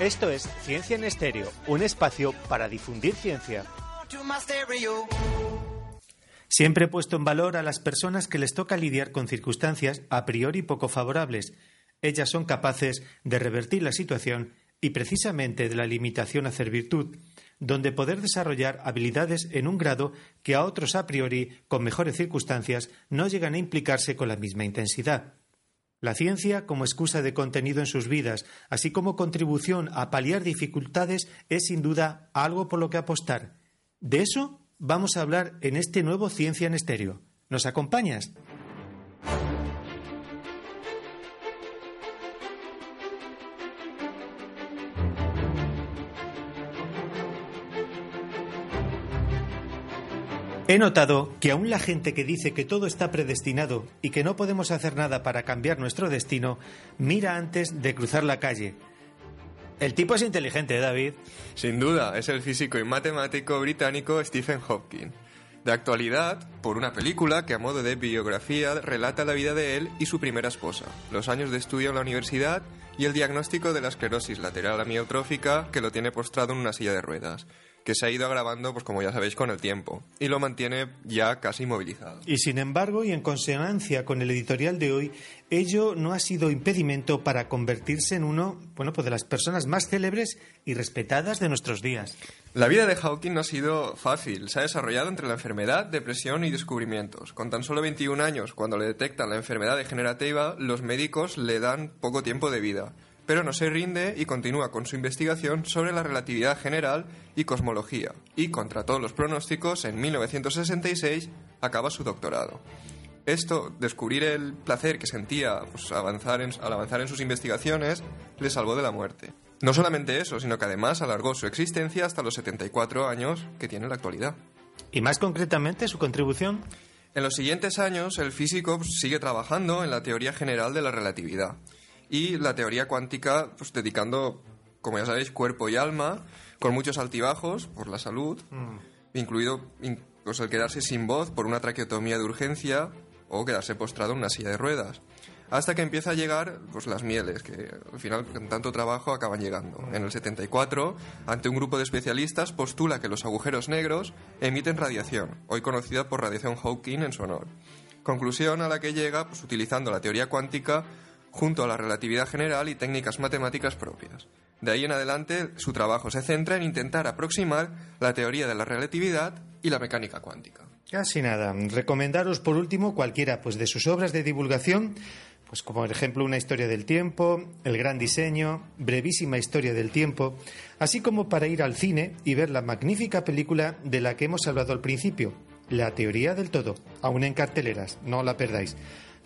Esto es Ciencia en Estéreo, un espacio para difundir ciencia. Siempre he puesto en valor a las personas que les toca lidiar con circunstancias a priori poco favorables. Ellas son capaces de revertir la situación y precisamente de la limitación hacer virtud, donde poder desarrollar habilidades en un grado que a otros a priori, con mejores circunstancias, no llegan a implicarse con la misma intensidad. La ciencia, como excusa de contenido en sus vidas, así como contribución a paliar dificultades, es sin duda algo por lo que apostar. De eso vamos a hablar en este nuevo Ciencia en Estéreo. ¿Nos acompañas? He notado que aún la gente que dice que todo está predestinado y que no podemos hacer nada para cambiar nuestro destino, mira antes de cruzar la calle. El tipo es inteligente, ¿eh, David. Sin duda, es el físico y matemático británico Stephen Hawking. De actualidad, por una película que a modo de biografía relata la vida de él y su primera esposa, los años de estudio en la universidad y el diagnóstico de la esclerosis lateral amiotrófica que lo tiene postrado en una silla de ruedas que se ha ido agravando, pues como ya sabéis, con el tiempo y lo mantiene ya casi inmovilizado. Y sin embargo, y en consonancia con el editorial de hoy, ello no ha sido impedimento para convertirse en uno, bueno, pues de las personas más célebres y respetadas de nuestros días. La vida de Hawking no ha sido fácil. Se ha desarrollado entre la enfermedad, depresión y descubrimientos. Con tan solo 21 años, cuando le detectan la enfermedad degenerativa, los médicos le dan poco tiempo de vida pero no se rinde y continúa con su investigación sobre la relatividad general y cosmología, y contra todos los pronósticos, en 1966 acaba su doctorado. Esto, descubrir el placer que sentía pues, avanzar al avanzar en sus investigaciones, le salvó de la muerte. No solamente eso, sino que además alargó su existencia hasta los 74 años que tiene en la actualidad. ¿Y más concretamente su contribución? En los siguientes años, el físico pues, sigue trabajando en la teoría general de la relatividad y la teoría cuántica, pues dedicando, como ya sabéis, cuerpo y alma, con muchos altibajos por la salud, mm. incluido pues, el quedarse sin voz por una traqueotomía de urgencia o quedarse postrado en una silla de ruedas. Hasta que empieza a llegar pues, las mieles, que al final con tanto trabajo acaban llegando. En el 74, ante un grupo de especialistas, postula que los agujeros negros emiten radiación, hoy conocida por radiación Hawking en su honor. Conclusión a la que llega pues, utilizando la teoría cuántica junto a la relatividad general y técnicas matemáticas propias. De ahí en adelante, su trabajo se centra en intentar aproximar la teoría de la relatividad y la mecánica cuántica. Casi nada. Recomendaros por último cualquiera pues, de sus obras de divulgación, pues como por ejemplo Una historia del tiempo, El gran diseño, Brevísima historia del tiempo, así como para ir al cine y ver la magnífica película de la que hemos hablado al principio, La teoría del todo, aún en carteleras, no la perdáis.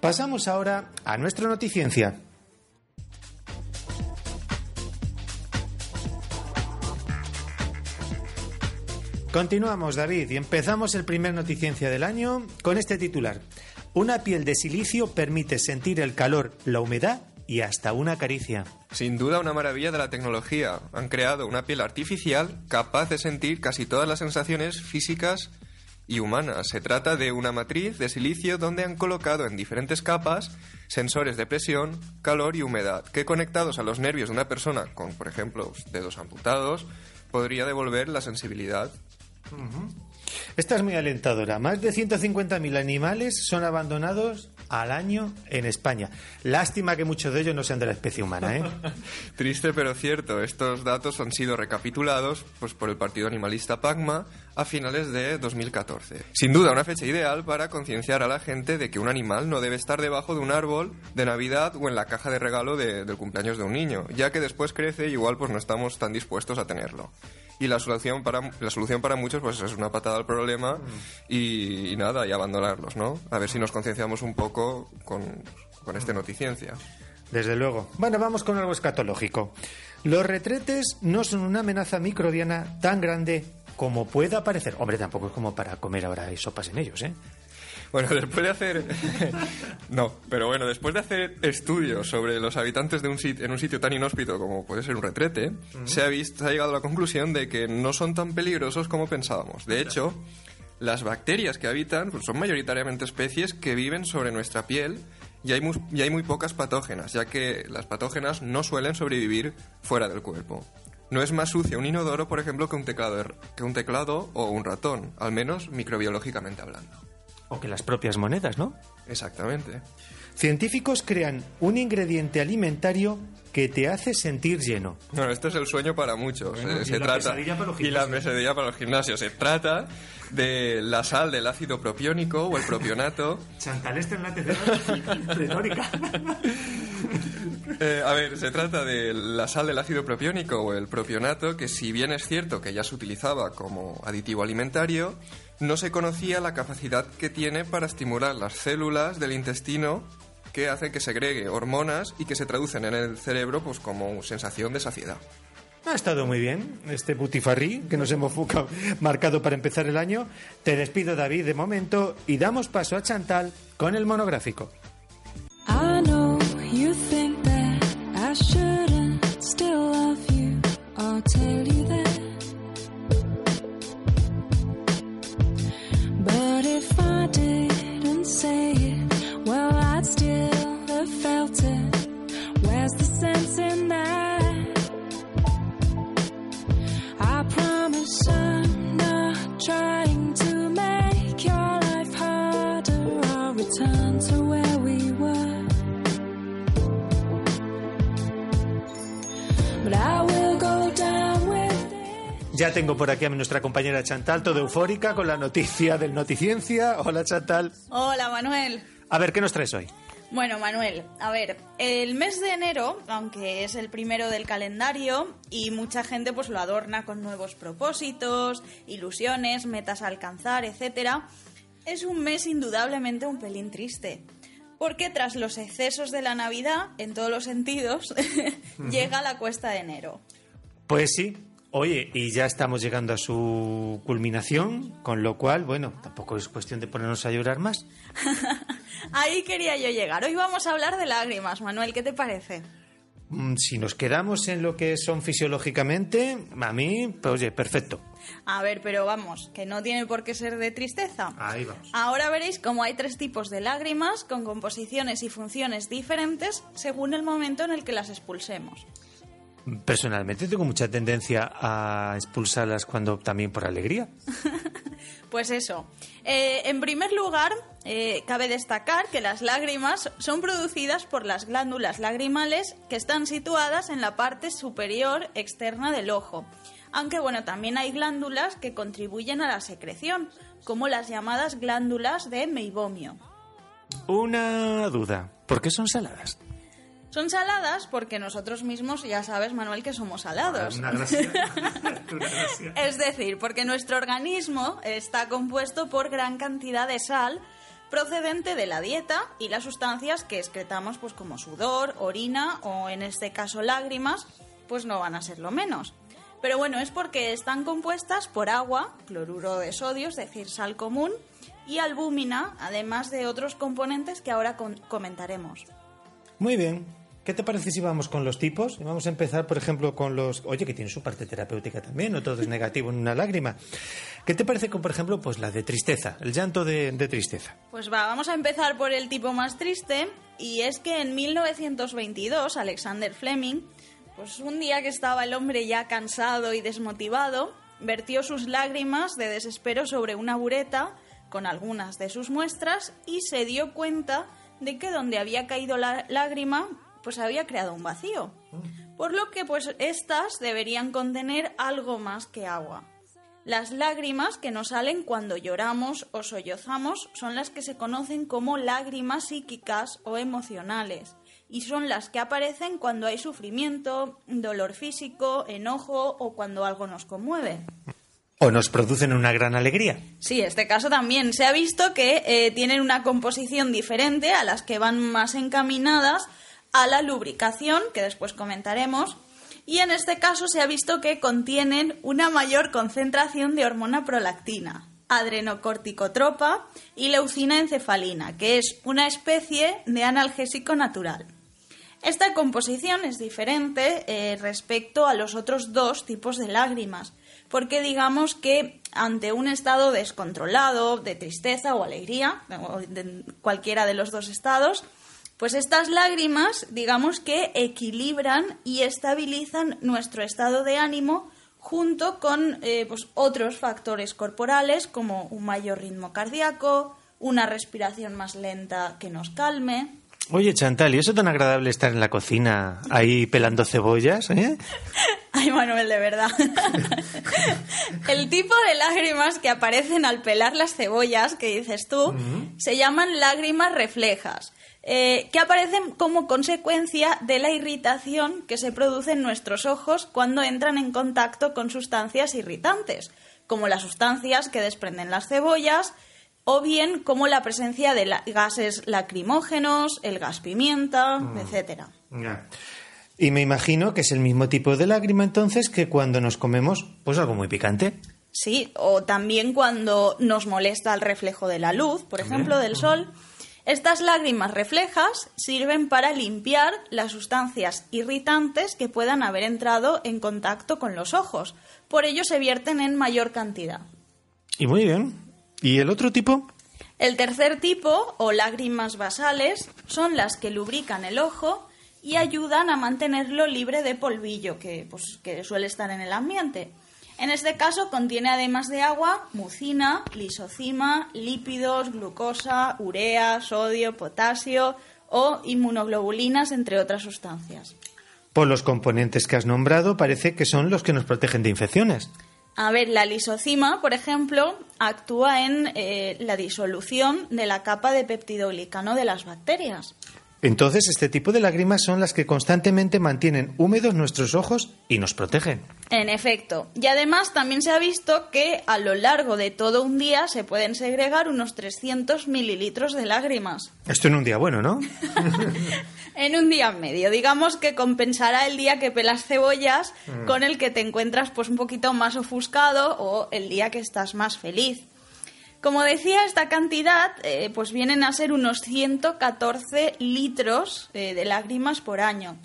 Pasamos ahora a nuestra noticiencia. Continuamos, David, y empezamos el primer noticiencia del año con este titular. Una piel de silicio permite sentir el calor, la humedad y hasta una caricia. Sin duda una maravilla de la tecnología. Han creado una piel artificial capaz de sentir casi todas las sensaciones físicas y humana. Se trata de una matriz de silicio donde han colocado en diferentes capas sensores de presión, calor y humedad, que conectados a los nervios de una persona con, por ejemplo, dedos amputados, podría devolver la sensibilidad. Esta es muy alentadora. Más de 150.000 animales son abandonados al año en España. Lástima que muchos de ellos no sean de la especie humana. ¿eh? Triste pero cierto. Estos datos han sido recapitulados pues, por el partido animalista PACMA a finales de 2014. Sin duda, una fecha ideal para concienciar a la gente de que un animal no debe estar debajo de un árbol de Navidad o en la caja de regalo del cumpleaños de un niño, ya que después crece y igual pues no estamos tan dispuestos a tenerlo y la solución para la solución para muchos pues es una patada al problema mm. y, nada y abandonarlos no a ver si nos concienciamos un poco con, con este noticiencia. Desde luego. Bueno vamos con algo escatológico. Los retretes no son una amenaza microbiana tan grande como pueda parecer. Hombre tampoco es como para comer ahora y sopas en ellos eh bueno, después de hacer... no, pero bueno, después de hacer estudios sobre los habitantes de un sitio, en un sitio tan inhóspito como puede ser un retrete, se, ha visto, se ha llegado a la conclusión de que no son tan peligrosos como pensábamos. De hecho, las bacterias que habitan pues, son mayoritariamente especies que viven sobre nuestra piel y hay, muy, y hay muy pocas patógenas, ya que las patógenas no suelen sobrevivir fuera del cuerpo. No es más sucio un inodoro, por ejemplo, que un teclado, que un teclado o un ratón, al menos microbiológicamente hablando. O que las propias monedas, ¿no? Exactamente. Científicos crean un ingrediente alimentario que te hace sentir lleno. Bueno, esto es el sueño para muchos. Bueno, eh, y se la trata para los y la gimnasios. pesadilla para los gimnasios. Se trata de la sal del ácido propiónico o el propionato. Chantal en la retórica. Eh, a ver, se trata de la sal del ácido propiónico o el propionato, que si bien es cierto que ya se utilizaba como aditivo alimentario, no se conocía la capacidad que tiene para estimular las células del intestino que hacen que segregue hormonas y que se traducen en el cerebro pues como sensación de saciedad. Ha estado muy bien este butifarrí que nos hemos marcado para empezar el año. Te despido, David, de momento y damos paso a Chantal con el monográfico. Tengo por aquí a nuestra compañera Chantal, todo eufórica con la noticia del Noticiencia. Hola, Chantal. Hola Manuel. A ver, ¿qué nos traes hoy? Bueno, Manuel, a ver, el mes de enero, aunque es el primero del calendario y mucha gente pues lo adorna con nuevos propósitos, ilusiones, metas a alcanzar, etcétera, es un mes indudablemente un pelín triste. Porque tras los excesos de la Navidad, en todos los sentidos, llega la cuesta de enero. Pues sí. Oye, y ya estamos llegando a su culminación, con lo cual, bueno, tampoco es cuestión de ponernos a llorar más. Ahí quería yo llegar. Hoy vamos a hablar de lágrimas, Manuel, ¿qué te parece? Mm, Si nos quedamos en lo que son fisiológicamente, a mí, pues oye, perfecto. A ver, pero vamos, que no tiene por qué ser de tristeza. Ahí vamos. Ahora veréis cómo hay tres tipos de lágrimas con composiciones y funciones diferentes según el momento en el que las expulsemos. Personalmente tengo mucha tendencia a expulsarlas cuando también por alegría. Pues eso. Eh, en primer lugar, eh, cabe destacar que las lágrimas son producidas por las glándulas lagrimales que están situadas en la parte superior externa del ojo. Aunque bueno, también hay glándulas que contribuyen a la secreción, como las llamadas glándulas de meibomio. Una duda, ¿por qué son saladas? Son saladas porque nosotros mismos, ya sabes, Manuel, que somos salados. Una gracia. Una gracia. Es decir, porque nuestro organismo está compuesto por gran cantidad de sal procedente de la dieta y las sustancias que excretamos pues como sudor, orina o en este caso lágrimas, pues no van a ser lo menos. Pero bueno, es porque están compuestas por agua, cloruro de sodio, es decir, sal común, y albúmina, además de otros componentes que ahora con- comentaremos. Muy bien. ¿Qué te parece si vamos con los tipos? Vamos a empezar, por ejemplo, con los... Oye, que tiene su parte terapéutica también, no todo es negativo en una lágrima. ¿Qué te parece con, por ejemplo, pues la de tristeza, el llanto de, de tristeza? Pues va, vamos a empezar por el tipo más triste y es que en 1922 Alexander Fleming, pues un día que estaba el hombre ya cansado y desmotivado, vertió sus lágrimas de desespero sobre una bureta con algunas de sus muestras y se dio cuenta de que donde había caído la lágrima pues había creado un vacío. Por lo que pues estas deberían contener algo más que agua. Las lágrimas que nos salen cuando lloramos o sollozamos son las que se conocen como lágrimas psíquicas o emocionales y son las que aparecen cuando hay sufrimiento, dolor físico, enojo o cuando algo nos conmueve. ¿O nos producen una gran alegría? Sí, este caso también se ha visto que eh, tienen una composición diferente a las que van más encaminadas a la lubricación, que después comentaremos, y en este caso se ha visto que contienen una mayor concentración de hormona prolactina, adrenocorticotropa y leucina encefalina, que es una especie de analgésico natural. Esta composición es diferente eh, respecto a los otros dos tipos de lágrimas, porque digamos que ante un estado descontrolado de tristeza o alegría, o cualquiera de los dos estados, Pues estas lágrimas, digamos que equilibran y estabilizan nuestro estado de ánimo junto con eh, pues, otros factores corporales como un mayor ritmo cardíaco, una respiración más lenta que nos calme. Oye, Chantal, ¿y eso tan agradable estar en la cocina ahí pelando cebollas? ¿eh? Ay, Manuel, de verdad. El tipo de lágrimas que aparecen al pelar las cebollas, que dices tú, se llaman lágrimas reflejas, eh, que aparecen como consecuencia de la irritación que se produce en nuestros ojos cuando entran en contacto con sustancias irritantes, como las sustancias que desprenden las cebollas, o bien como la presencia de la- gases lacrimógenos, el gas pimienta, etcétera. Ya. Y me imagino que es el mismo tipo de lágrima entonces que cuando nos comemos pues algo muy picante. Sí, o también cuando nos molesta el reflejo de la luz, por ejemplo, del sol. Estas lágrimas reflejas sirven para limpiar las sustancias irritantes que puedan haber entrado en contacto con los ojos. Por ello se vierten en mayor cantidad. Y muy bien. ¿Y el otro tipo? El tercer tipo, o lágrimas basales, son las que lubrican el ojo y ayudan a mantenerlo libre de polvillo que, pues, que suele estar en el ambiente. En este caso contiene además de agua mucina, lisocima, lípidos, glucosa, urea, sodio, potasio o inmunoglobulinas, entre otras sustancias. Por los componentes que has nombrado parece que son los que nos protegen de infecciones. A ver, la lisocima, por ejemplo, actúa en eh, la disolución de la capa de peptidoglicano de las bacterias. Entonces este tipo de lágrimas son las que constantemente mantienen húmedos nuestros ojos y nos protegen. En efecto. Y además también se ha visto que a lo largo de todo un día se pueden segregar unos 300 mililitros de lágrimas. Esto en un día bueno, ¿no? En un día medio. Digamos que compensará el día que pelas cebollas con el que te encuentras pues un poquito más ofuscado o el día que estás más feliz. Como decía, esta cantidad eh, pues vienen a ser unos 114 litros eh, de lágrimas por año.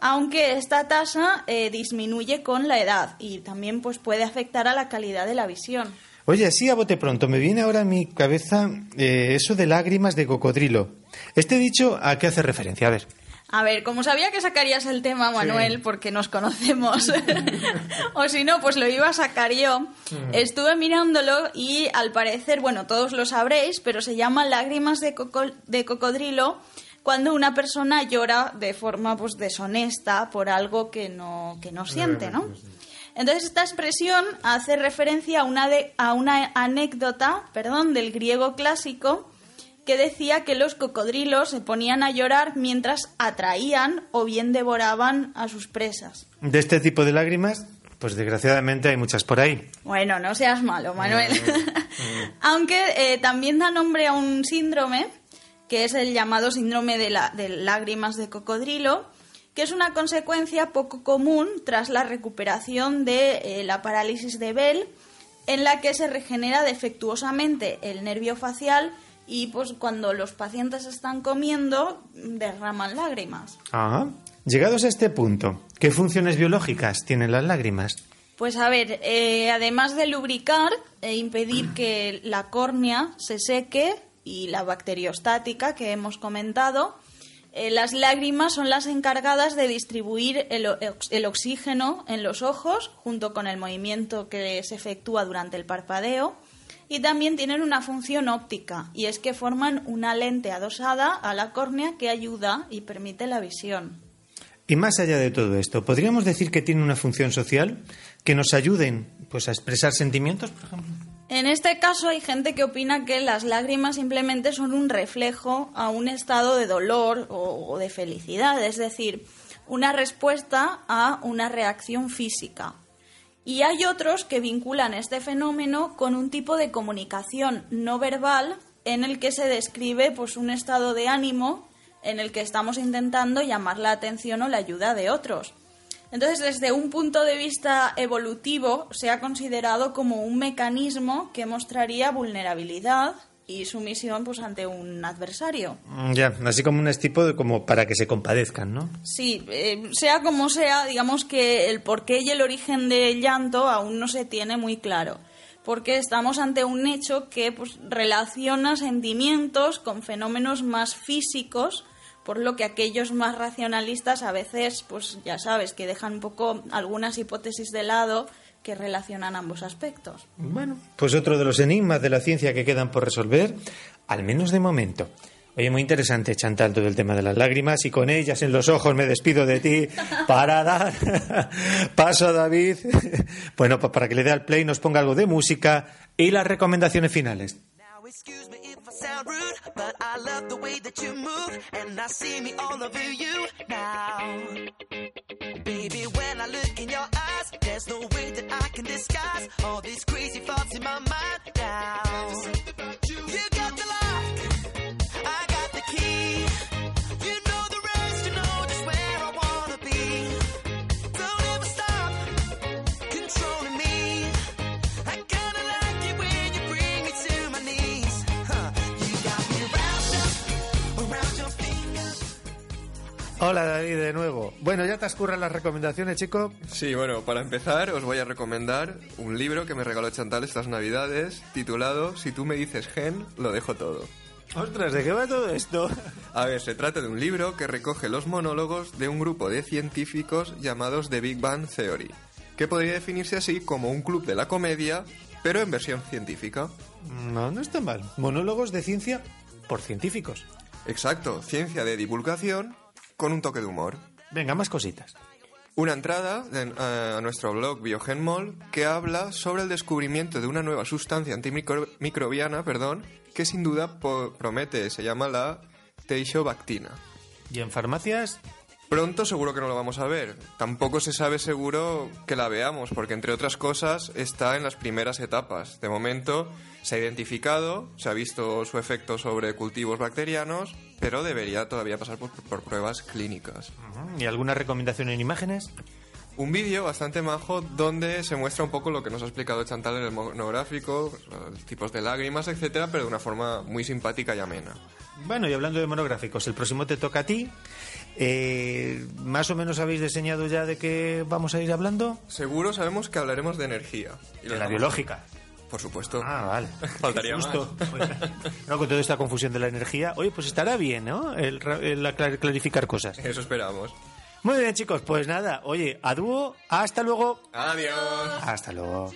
Aunque esta tasa eh, disminuye con la edad y también pues puede afectar a la calidad de la visión. Oye, así a bote pronto, me viene ahora a mi cabeza eh, eso de lágrimas de cocodrilo. Este dicho, ¿a qué hace referencia? A ver. A ver, como sabía que sacarías el tema, Manuel, porque nos conocemos, o si no, pues lo iba a sacar yo, estuve mirándolo y al parecer, bueno, todos lo sabréis, pero se llama lágrimas de, coco- de cocodrilo cuando una persona llora de forma pues deshonesta por algo que no, que no siente, ¿no? Entonces esta expresión hace referencia a una, de- a una anécdota, perdón, del griego clásico que decía que los cocodrilos se ponían a llorar mientras atraían o bien devoraban a sus presas. De este tipo de lágrimas, pues desgraciadamente hay muchas por ahí. Bueno, no seas malo, Manuel. Aunque eh, también da nombre a un síndrome, que es el llamado síndrome de, la- de lágrimas de cocodrilo, que es una consecuencia poco común tras la recuperación de eh, la parálisis de Bell, en la que se regenera defectuosamente el nervio facial y pues cuando los pacientes están comiendo derraman lágrimas. Ajá. Llegados a este punto, ¿qué funciones biológicas tienen las lágrimas? Pues a ver, eh, además de lubricar e impedir que la córnea se seque y la bacteriostática que hemos comentado, eh, las lágrimas son las encargadas de distribuir el, oxígeno en los ojos junto con el movimiento que se efectúa durante el parpadeo y también tienen una función óptica y es que forman una lente adosada a la córnea que ayuda y permite la visión. Y más allá de todo esto, ¿podríamos decir que tiene una función social? ¿Que nos ayuden pues, a expresar sentimientos, por ejemplo? En este caso hay gente que opina que las lágrimas simplemente son un reflejo a un estado de dolor o, o de felicidad, es decir, una respuesta a una reacción física. Y hay otros que vinculan este fenómeno con un tipo de comunicación no verbal en el que se describe pues, un estado de ánimo en el que estamos intentando llamar la atención o la ayuda de otros. Entonces, desde un punto de vista evolutivo, se ha considerado como un mecanismo que mostraría vulnerabilidad y sumisión pues, ante un adversario. Mm, Ya, así como un tipo de como para que se compadezcan, ¿no? Sí, eh, sea como sea, digamos que el porqué y el origen del llanto aún no se tiene muy claro, porque estamos ante un hecho que pues, relaciona sentimientos con fenómenos más físicos, por lo que aquellos más racionalistas a veces, pues ya sabes, que dejan un poco algunas hipótesis de lado que relacionan ambos aspectos. Bueno, pues otro de los enigmas de la ciencia que quedan por resolver, al menos de momento. Oye, muy interesante, Chantal, todo el tema de las lágrimas y con ellas en los ojos me despido de ti para dar paso a David. Bueno, pues para que le dé al play, nos ponga algo de música y las recomendaciones finales. Now way that I can disguise. All these crazy thoughts in my mind Hola David, de nuevo. Bueno, ya te escurran las recomendaciones, chico. Sí, bueno, para empezar os voy a recomendar un libro que me regaló Chantal estas navidades, titulado Si tú me dices gen, lo dejo todo. Ostras, ¿de qué va todo esto? A ver, se trata de un libro que recoge los monólogos de un grupo de científicos llamados The Big Bang Theory, que podría definirse así como un club de la comedia, pero en versión científica. No, no está mal. Monólogos de ciencia por científicos. Exacto, ciencia de divulgación con un toque de humor. Venga, más cositas. Una entrada de- eh, a nuestro blog Biogenmol que habla sobre el descubrimiento de una nueva sustancia antimicrobiana, perdón, que sin duda promete, se llama la teixobactina. ¿Y en farmacias? Pronto seguro que no lo vamos a ver. Tampoco se sabe seguro que la veamos, porque entre otras cosas está en las primeras etapas. De momento se ha identificado, se ha visto su efecto sobre cultivos bacterianos, pero debería todavía pasar por, por pruebas clínicas. ¿Y alguna recomendación en imágenes? Un vídeo bastante majo donde se muestra un poco lo que nos ha explicado Chantal en el monográfico, tipos de lágrimas, etcétera, pero de una forma muy simpática y amena. Bueno, y hablando de monográficos, el próximo te toca a ti. Eh, ¿Más o menos habéis diseñado ya de qué vamos a ir hablando? Seguro sabemos que hablaremos de energía. Y De la biológica. Por supuesto. Ah, vale. Faltaría Justo. No, con toda esta confusión de la energía. Oye, pues estará bien, ¿no? El, el aclar- clarificar cosas. Eso esperamos. Muy bien, chicos, pues nada. Oye, a dúo, hasta luego. Adiós. Hasta luego.